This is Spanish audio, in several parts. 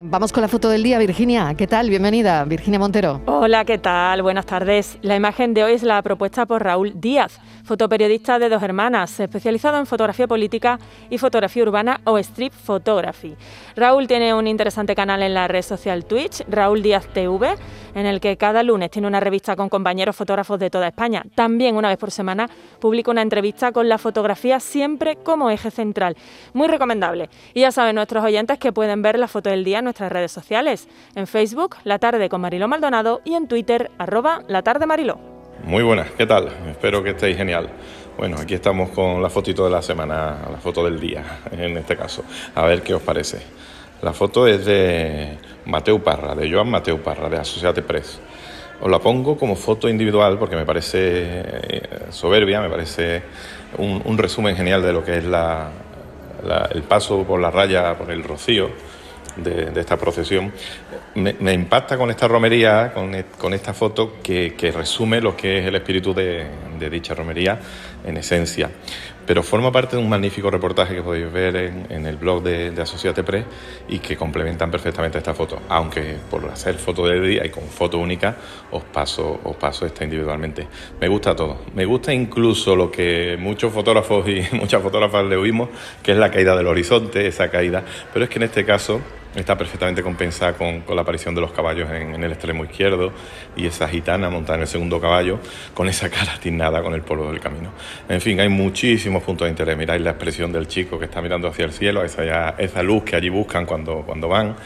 Vamos con la foto del día, Virginia. ¿Qué tal? Bienvenida, Virginia Montero. Hola, ¿qué tal? Buenas tardes. La imagen de hoy es la propuesta por Raúl Díaz, fotoperiodista de dos hermanas, especializado en fotografía política y fotografía urbana o street photography. Raúl tiene un interesante canal en la red social Twitch, Raúl Díaz TV, en el que cada lunes tiene una revista con compañeros fotógrafos de toda España. También una vez por semana publica una entrevista con la fotografía siempre como eje central. Muy recomendable. Y ya saben nuestros oyentes que pueden ver la foto del día nuestras redes sociales, en Facebook, La Tarde con Mariló Maldonado y en Twitter, arroba La Tarde Mariló. Muy buenas, ¿qué tal? Espero que estéis genial. Bueno, aquí estamos con la fotito de la semana, la foto del día, en este caso. A ver qué os parece. La foto es de Mateo Parra, de Joan Mateo Parra, de Associate Press. Os la pongo como foto individual porque me parece eh, soberbia, me parece un, resumen genial de lo que es el paso por la raya, por el rocío, de, esta procesión, me, impacta con esta romería, con, e, esta foto que, resume lo que es el espíritu de, dicha romería en esencia. Pero forma parte de un magnífico reportaje que podéis ver en, el blog de, de Associate Press y que complementan perfectamente esta foto. Aunque por hacer foto del día y con foto única os paso, os paso esta individualmente. Me gusta todo. Me gusta incluso lo que muchos fotógrafos y muchas fotógrafas le oímos, que es la caída del horizonte, esa caída. Pero es que en este caso está perfectamente compensada con, la aparición de los caballos en, el extremo izquierdo y esa gitana montada en el segundo caballo con esa cara tiznada con el polvo del camino. En fin, hay muchísimos puntos de interés. Miráis la expresión del chico que está mirando hacia el cielo, esa, esa luz que allí buscan cuando, cuando van,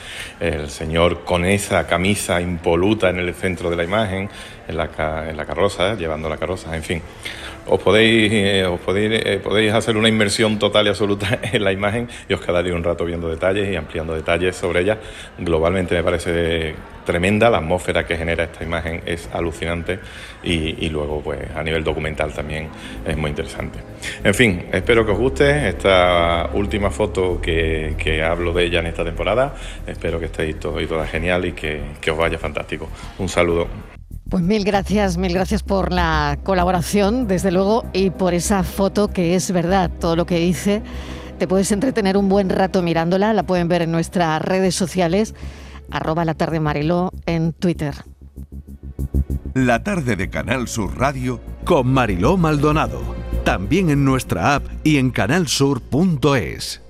el señor con esa camisa impoluta en el centro de la imagen, en la, en la carroza, llevando la carroza, en fin os podéis, eh, os podéis, eh, podéis hacer una inmersión total y absoluta en la imagen y os quedaréis un rato viendo detalles y ampliando detalles sobre ella. Globalmente me parece tremenda, la atmósfera que genera esta imagen es alucinante y, luego pues a nivel documental también es muy interesante. En fin, espero que os guste esta última foto que, hablo de ella en esta temporada. Espero que estéis todos y todas genial y que os vaya fantástico. Un saludo. Pues mil gracias, mil gracias por la colaboración, desde luego, y por esa foto que es verdad, todo lo que dice. Te puedes entretener un buen rato mirándola, la pueden ver en nuestras redes sociales, arroba la tarde en Twitter. La tarde de Canal Sur Radio con Mariló Maldonado, también en nuestra app y en canalsur.es.